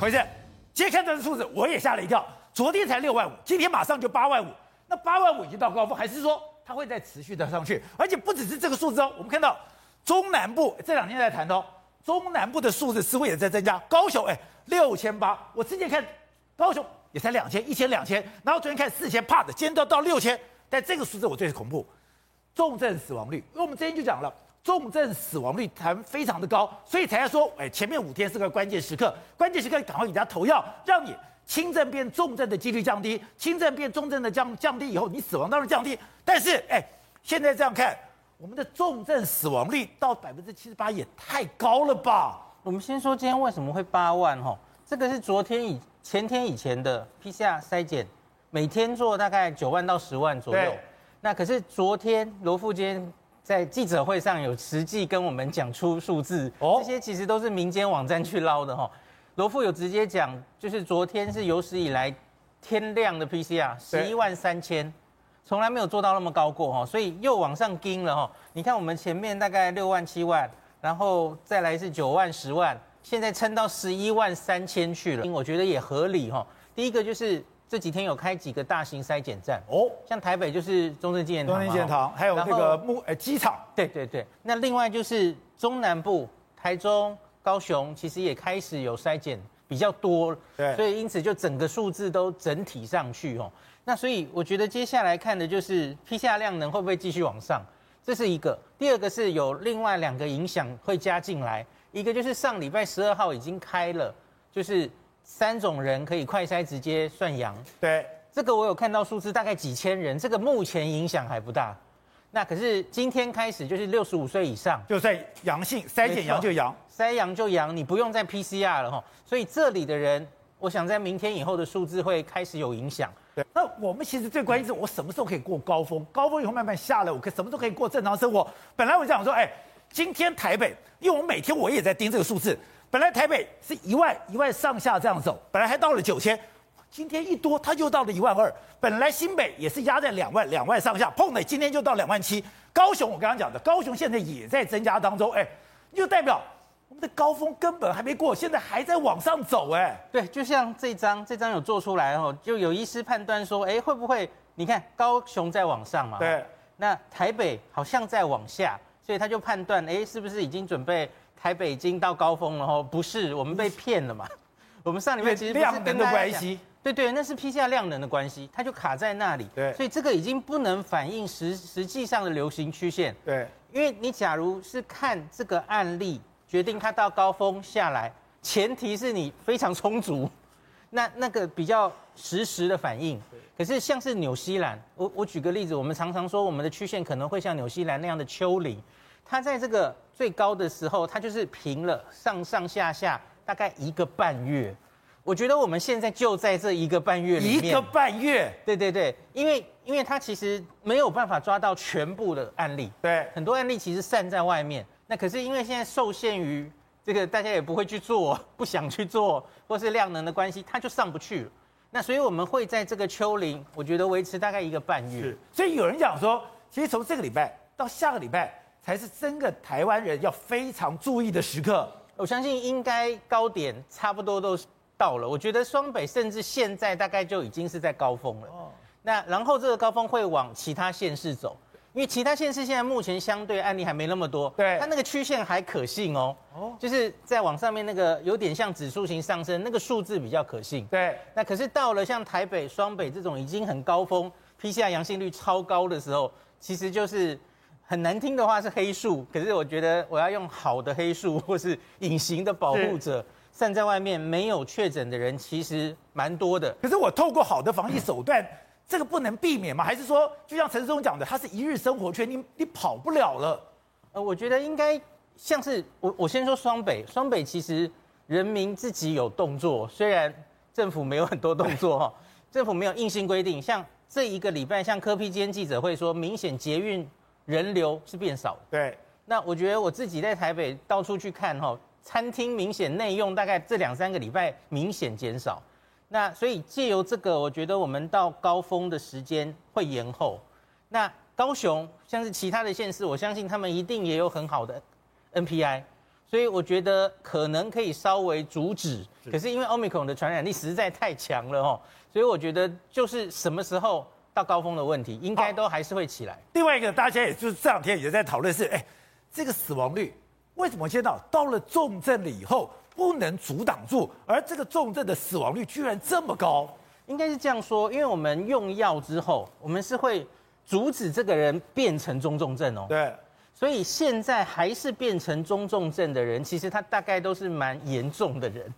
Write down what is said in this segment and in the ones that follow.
回正，今天看这个数字，我也吓了一跳。昨天才六万五，今天马上就八万五。那八万五已经到高峰，还是说它会再持续的上去？而且不只是这个数字哦，我们看到中南部这两天在谈哦，中南部的数字似乎也在增加。高雄哎，六千八，我之前看高雄也才两千，一千两千，然后昨天看四千，怕的，今天都到六千。但这个数字我最恐怖，重症死亡率，因为我们之前就讲了。重症死亡率谈非常的高，所以才要说，哎，前面五天是个关键时刻，关键时刻赶快给人家投药，让你轻症变重症的几率降低，轻症变重症的降降低以后，你死亡当然降低。但是，哎，现在这样看，我们的重症死亡率到百分之七十八也太高了吧？我们先说今天为什么会八万哈？这个是昨天以前天以前的 PCR 筛检，每天做大概九万到十万左右。那可是昨天罗富今天。在记者会上有实际跟我们讲出数字，这些其实都是民间网站去捞的哈。罗富有直接讲，就是昨天是有史以来天量的 PCR 十一万三千，从来没有做到那么高过哈，所以又往上盯了哈。你看我们前面大概六万七万，然后再来是九万十万，现在撑到十一万三千去了，我觉得也合理哈。第一个就是。这几天有开几个大型筛检站哦，像台北就是中正纪念堂，中正纪念堂，还有这个木呃机场，对对对。那另外就是中南部，台中、高雄其实也开始有筛检比较多，对，所以因此就整个数字都整体上去哦。那所以我觉得接下来看的就是批下量能会不会继续往上，这是一个。第二个是有另外两个影响会加进来，一个就是上礼拜十二号已经开了，就是。三种人可以快筛直接算阳，对，这个我有看到数字，大概几千人，这个目前影响还不大。那可是今天开始就是六十五岁以上，就算阳性筛检阳就阳，筛阳就阳，你不用再 PCR 了哈。所以这里的人，我想在明天以后的数字会开始有影响。对，那我们其实最关心是我什么时候可以过高峰？高峰以后慢慢下来，我可什么时候可以过正常生活？本来我想说，哎，今天台北，因为我每天我也在盯这个数字。本来台北是一万一万上下这样走，本来还到了九千，今天一多，它就到了一万二。本来新北也是压在两万两万上下，碰的今天就到两万七。高雄我刚刚讲的，高雄现在也在增加当中，哎，就代表我们的高峰根本还没过，现在还在往上走，哎，对，就像这张这张有做出来哦，就有医师判断说，哎，会不会你看高雄在往上嘛？对，那台北好像在往下，所以他就判断，哎，是不是已经准备？台北已经到高峰了哦，不是我们被骗了嘛？我们上礼拜其实量能的关系，对对，那是 PCR 量能的关系，它就卡在那里。对，所以这个已经不能反映实实际上的流行曲线。对，因为你假如是看这个案例决定它到高峰下来，前提是你非常充足，那那个比较实时的反应。可是像是纽西兰，我我举个例子，我们常常说我们的曲线可能会像纽西兰那样的丘陵。它在这个最高的时候，它就是平了上上下下大概一个半月。我觉得我们现在就在这一个半月里面。一个半月，对对对，因为因为它其实没有办法抓到全部的案例，对，很多案例其实散在外面。那可是因为现在受限于这个大家也不会去做，不想去做，或是量能的关系，它就上不去了。那所以我们会在这个丘陵，我觉得维持大概一个半月。是，所以有人讲说，其实从这个礼拜到下个礼拜。才是真的台湾人要非常注意的时刻。我相信应该高点差不多都到了。我觉得双北甚至现在大概就已经是在高峰了。哦。那然后这个高峰会往其他县市走，因为其他县市现在目前相对案例还没那么多。对。它那个曲线还可信哦。哦。就是在往上面那个有点像指数型上升，那个数字比较可信。对。那可是到了像台北、双北这种已经很高峰，PCR 阳性率超高的时候，其实就是。很难听的话是黑数，可是我觉得我要用好的黑数 或是隐形的保护者散在外面，没有确诊的人其实蛮多的。可是我透过好的防疫手段，这个不能避免吗？还是说，就像陈世忠讲的，他是一日生活圈，你你跑不了了？呃，我觉得应该像是我我先说双北，双北其实人民自己有动作，虽然政府没有很多动作哈，政府没有硬性规定，像这一个礼拜，像科批今天记者会说，明显捷运。人流是变少的，对。那我觉得我自己在台北到处去看哈，餐厅明显内用大概这两三个礼拜明显减少。那所以借由这个，我觉得我们到高峰的时间会延后。那高雄像是其他的县市，我相信他们一定也有很好的 NPI，所以我觉得可能可以稍微阻止。可是因为 Omicron 的传染力实在太强了哦，所以我觉得就是什么时候到高峰的问题，应该都还是会起来。另外一个，大家也就是这两天也在讨论是，哎，这个死亡率为什么现在到了重症了以后不能阻挡住，而这个重症的死亡率居然这么高？应该是这样说，因为我们用药之后，我们是会阻止这个人变成中重症哦。对。所以现在还是变成中重症的人，其实他大概都是蛮严重的人。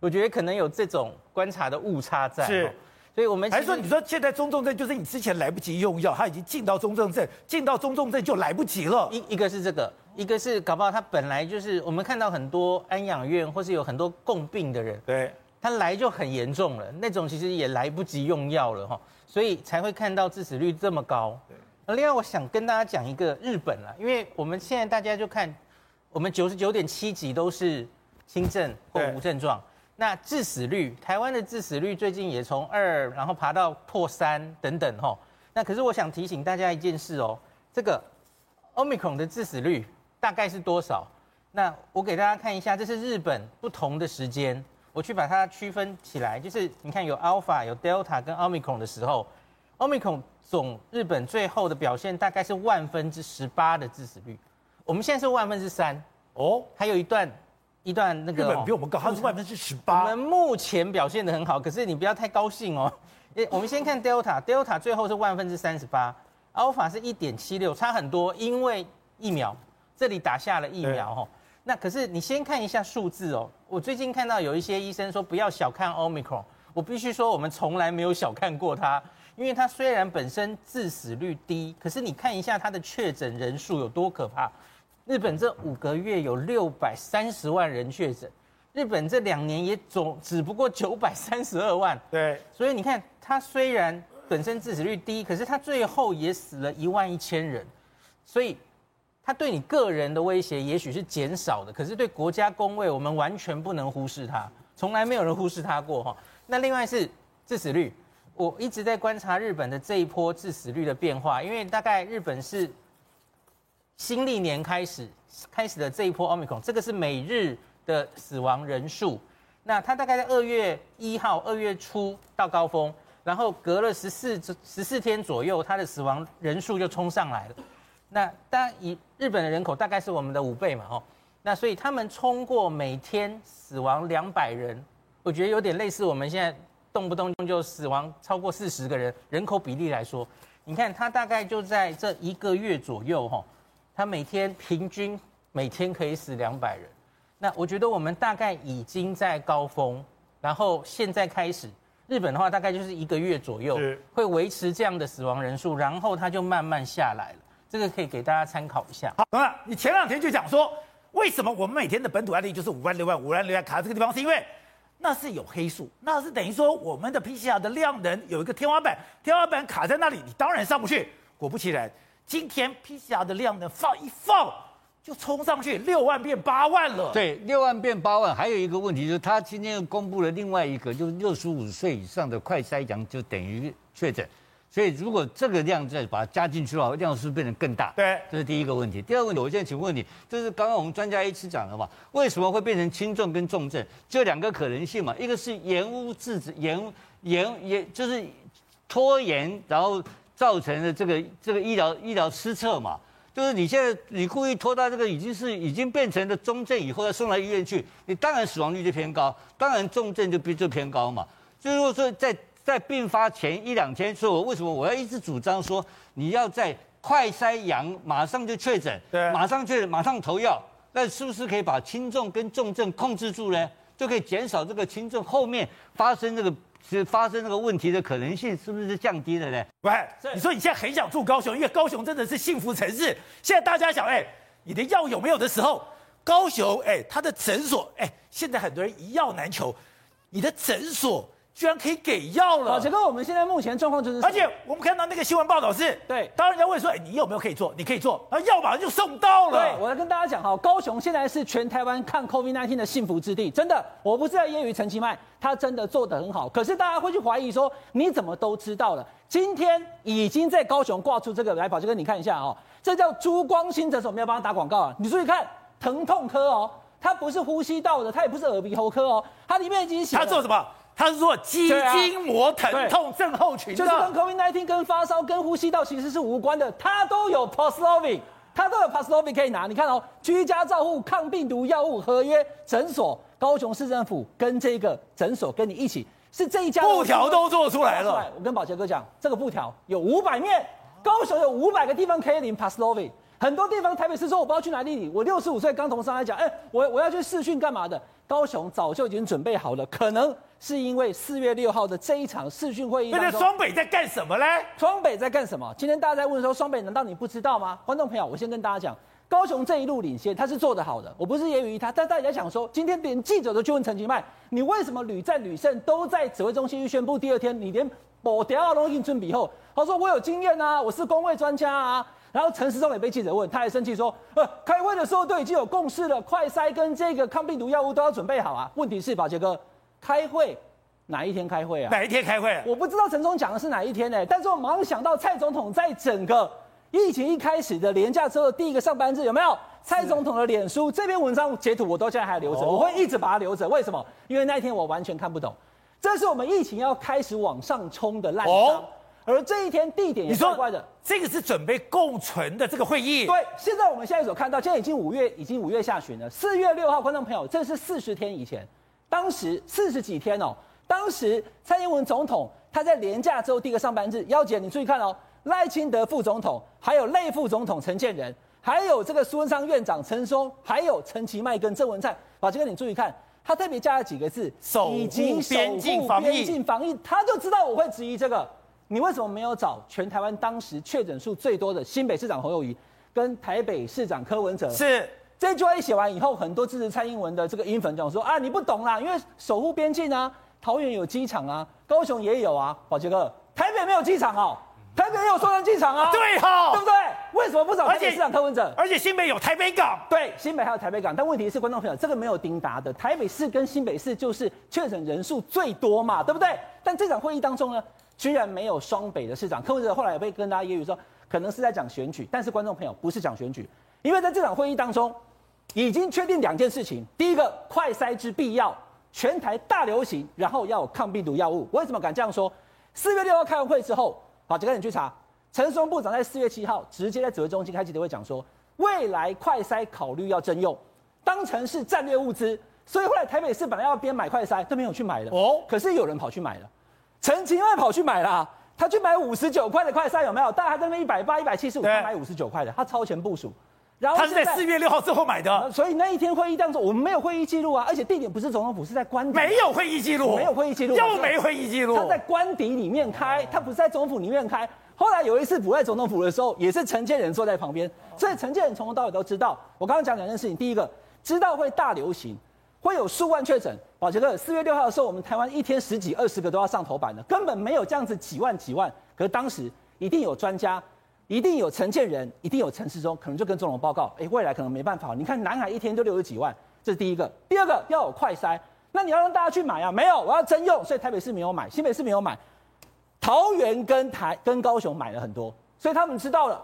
我觉得可能有这种观察的误差在。是。所以我们还是说，你说现在中重症就是你之前来不及用药，他已经进到中重症，进到中重症就来不及了。一一个是这个，一个是搞不好他本来就是我们看到很多安养院或是有很多共病的人，对。他来就很严重了，那种其实也来不及用药了哈，所以才会看到致死率这么高。对，另外我想跟大家讲一个日本啦，因为我们现在大家就看，我们九十九点七几都是轻症或无症状，那致死率，台湾的致死率最近也从二，然后爬到破三等等哈。那可是我想提醒大家一件事哦，这个 Omicron 的致死率大概是多少？那我给大家看一下，这是日本不同的时间。我去把它区分起来，就是你看有 Alpha、有 Delta 跟 Omicron 的时候，Omicron 总日本最后的表现大概是万分之十八的致死率，我们现在是万分之三哦，还有一段一段那个日本比我们高，它是万分之十八。我们目前表现的很好，可是你不要太高兴哦。我们先看 Delta，Delta 最后是万分之三十八，Alpha 是一点七六，差很多，因为疫苗这里打下了疫苗哦。那可是你先看一下数字哦。我最近看到有一些医生说不要小看 Omicron，我必须说我们从来没有小看过它，因为它虽然本身致死率低，可是你看一下它的确诊人数有多可怕。日本这五个月有六百三十万人确诊，日本这两年也总只不过九百三十二万。对，所以你看它虽然本身致死率低，可是它最后也死了一万一千人，所以。它对你个人的威胁也许是减少的，可是对国家公卫，我们完全不能忽视它，从来没有人忽视它过哈。那另外是致死率，我一直在观察日本的这一波致死率的变化，因为大概日本是新历年开始开始的这一波奥密克戎，这个是每日的死亡人数，那它大概在二月一号、二月初到高峰，然后隔了十四十四天左右，它的死亡人数就冲上来了。那当然，以日本的人口大概是我们的五倍嘛，吼，那所以他们冲过每天死亡两百人，我觉得有点类似我们现在动不动就死亡超过四十个人，人口比例来说，你看它大概就在这一个月左右，吼，他每天平均每天可以死两百人，那我觉得我们大概已经在高峰，然后现在开始，日本的话大概就是一个月左右会维持这样的死亡人数，然后它就慢慢下来了。这个可以给大家参考一下。好，等等，你前两天就讲说，为什么我们每天的本土案例就是五万六万五万六万卡这个地方，是因为那是有黑数，那是等于说我们的 PCR 的量能有一个天花板，天花板卡在那里，你当然上不去。果不其然，今天 PCR 的量呢放一放就冲上去六万变八万了。对，六万变八万，还有一个问题就是，他今天又公布了另外一个，就是六十五岁以上的快筛阳就等于确诊。所以，如果这个量再把它加进去的话，量是不是变得更大？对，这是第一个问题。第二个问题，我现在请问你，就是刚刚我们专家一直讲的嘛，为什么会变成轻症跟重症？就两个可能性嘛，一个是延误致止，延延延就是拖延，然后造成的这个这个医疗医疗失策嘛，就是你现在你故意拖到这个已经是已经变成了中症以后要送到医院去，你当然死亡率就偏高，当然重症就比就偏高嘛。所以如果说在在病发前一两天，所以我为什么我要一直主张说，你要在快筛阳马上就确诊，对，马上确诊马上投药，那是不是可以把轻重跟重症控制住呢？就可以减少这个轻症后面发生这个是发生这个问题的可能性，是不是降低了呢？喂，你说你现在很想住高雄，因为高雄真的是幸福城市。现在大家想，哎，你的药有没有的时候，高雄，哎，他的诊所，哎，现在很多人一药难求，你的诊所。居然可以给药了！这个我们现在目前状况就是，而且我们看到那个新闻报道是，对，当人家问说，哎，你有没有可以做？你可以做，然后药马上就送到了。对，我来跟大家讲哈，高雄现在是全台湾抗 COVID-19 的幸福之地，真的，我不是在揶揄陈其迈，他真的做得很好。可是大家会去怀疑说，你怎么都知道了？今天已经在高雄挂出这个来宝，就跟你看一下哦，这叫珠光新诊所，我们要帮他打广告啊。你注意看，疼痛科哦，它不是呼吸道的，它也不是耳鼻喉科哦，它里面已经写了。他做什么？他是做肌筋膜疼痛症候群的，就是跟 COVID-19、跟发烧、跟呼吸道其实是无关的，它都有 Paxlovid，它都有 Paxlovid 可以拿。你看哦，居家照护抗病毒药物合约诊所，高雄市政府跟这个诊所跟你一起，是这一家布条都做出来了。我跟宝杰哥讲，这个布条有五百面，高雄有五百个地方可以领 Paxlovid。很多地方，台北市说我不知道去哪里领。我六十五岁刚从上海讲，哎，我我要去试训干嘛的？高雄早就已经准备好了，可能是因为四月六号的这一场视讯会议。那双北在干什么呢？双北在干什么？今天大家在问说，双北难道你不知道吗？观众朋友，我先跟大家讲，高雄这一路领先，他是做得好的。我不是揶揄他，但大家想说，今天连记者都去问陈其迈，你为什么屡战屡胜，都在指挥中心去宣布第二天，你连保调都印准比后，他说我有经验啊，我是公卫专家啊。然后陈时中也被记者问，他还生气说：“呃，开会的时候都已经有共识了，快筛跟这个抗病毒药物都要准备好啊。”问题是，宝杰哥，开会哪一天开会啊？哪一天开会？我不知道陈总讲的是哪一天呢？但是我马上想到蔡总统在整个疫情一开始的廉价之后的第一个上班日，有没有？蔡总统的脸书这篇文章截图我都现在还留着，我会一直把它留着。为什么？因为那一天我完全看不懂，这是我们疫情要开始往上冲的烂章。而这一天地点也怪怪的，这个是准备共存的这个会议。对，现在我们现在所看到，现在已经五月，已经五月下旬了。四月六号，观众朋友，这是四十天以前，当时四十几天哦。当时蔡英文总统他在连假之后第一个上班日，幺姐你注意看哦，赖清德副总统，还有类副总统陈建仁，还有这个苏文昌院长陈松，还有陈其迈跟郑文灿。宝杰哥你注意看，他特别加了几个字：守护边境防疫。边境防疫，他就知道我会质疑这个。你为什么没有找全台湾当时确诊数最多的新北市长侯友谊跟台北市长柯文哲？是这句话一写完以后，很多支持蔡英文的这个英粉讲说啊，你不懂啦，因为守护边境啊，桃园有机场啊，高雄也有啊，宝杰哥，台北没有机场哦，台北也有松山机场啊，对哈、哦，对不对？为什么不找台北市长柯文哲？而且新北有台北港，对，新北还有台北港，但问题是观众朋友，这个没有丁达的，台北市跟新北市就是确诊人数最多嘛，对不对？但这场会议当中呢？居然没有双北的市长，柯文哲后来也被跟大家揶揄说，可能是在讲选举，但是观众朋友不是讲选举，因为在这场会议当中，已经确定两件事情：第一个，快筛之必要，全台大流行，然后要有抗病毒药物。为什么敢这样说？四月六号开完会之后，好，就赶紧去查，陈时中部长在四月七号直接在指挥中心开记者会讲说，未来快筛考虑要征用，当成是战略物资，所以后来台北市本来要边买快筛都没有去买了，哦，可是有人跑去买了。陈其迈跑去买了，他去买五十九块的快筛有没有？大家还在那一百八、一百七十五，他买五十九块的，他超前部署。然后他是在四月六号之后买的，所以那一天会议当中我们没有会议记录啊，而且地点不是总统府，是在官邸。没有会议记录，没有会议记录，又没会议记录。他在官邸里面开，他不是在总统府里面开。后来有一次不在总统府的时候，也是陈建仁坐在旁边，所以陈建仁从头到尾都知道。我刚刚讲两件事情，第一个知道会大流行。会有数万确诊，宝杰哥，四月六号的时候，我们台湾一天十几、二十个都要上头版的，根本没有这样子几万几万。可是当时一定有专家，一定有陈建人，一定有陈时中，可能就跟总统报告，哎，未来可能没办法。你看南海一天就六十几万，这是第一个。第二个要有快筛，那你要让大家去买啊？没有，我要征用，所以台北市没有买，新北市没有买，桃园跟台跟高雄买了很多，所以他们知道了。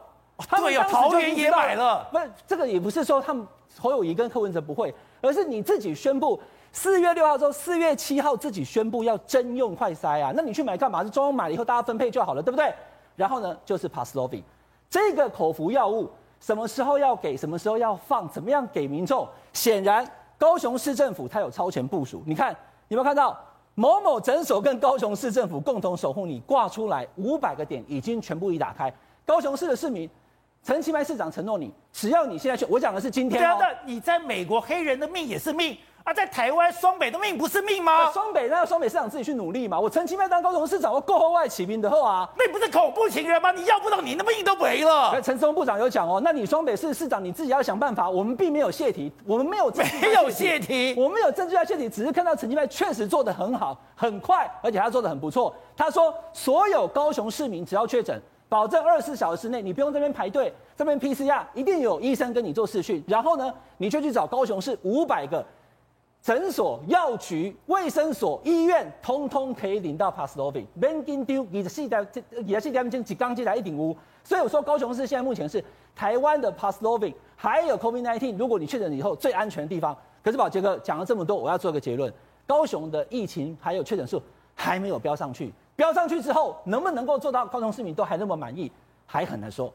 他们有桃园也买了，不是这个也不是说他们侯友谊跟柯文哲不会。而是你自己宣布，四月六号之后，四月七号自己宣布要征用快筛啊，那你去买干嘛？是中央买了以后大家分配就好了，对不对？然后呢，就是 Paxlovid 这个口服药物，什么时候要给，什么时候要放，怎么样给民众？显然高雄市政府它有超前部署。你看有没有看到某某诊所跟高雄市政府共同守护你挂出来五百个点已经全部已打开，高雄市的市民。陈其迈市长承诺你，只要你现在去，我讲的是今天、哦。对啊，你在美国黑人的命也是命啊，在台湾双北的命不是命吗？双北那要双北市长自己去努力嘛。我陈其迈当高雄市长，我够后外起兵的后啊。那不是恐怖情人吗？你要不到你的命都没了。陈松部长有讲哦，那你双北市市长你自己要想办法。我们并没有泄题，我们没有没有泄题，我们没有证据要泄题，只是看到陈其迈确实做得很好，很快，而且他做得很不错。他说，所有高雄市民只要确诊。保证二十四小时内，你不用这边排队，这边 PCR 一定有医生跟你做视讯。然后呢，你就去找高雄市五百个诊所、药局、卫生所、医院，通通可以领到 Paxlovid。免惊丢，你的系带，你的系带进几刚进来一顶屋。所以我说，高雄市现在目前是台湾的 Paxlovid，还有 COVID-19。如果你确诊以后最安全的地方，可是宝杰哥讲了这么多，我要做个结论：高雄的疫情还有确诊数还没有飙上去，飙上去之后能不能够做到高雄市民都还那么满意，还很难说。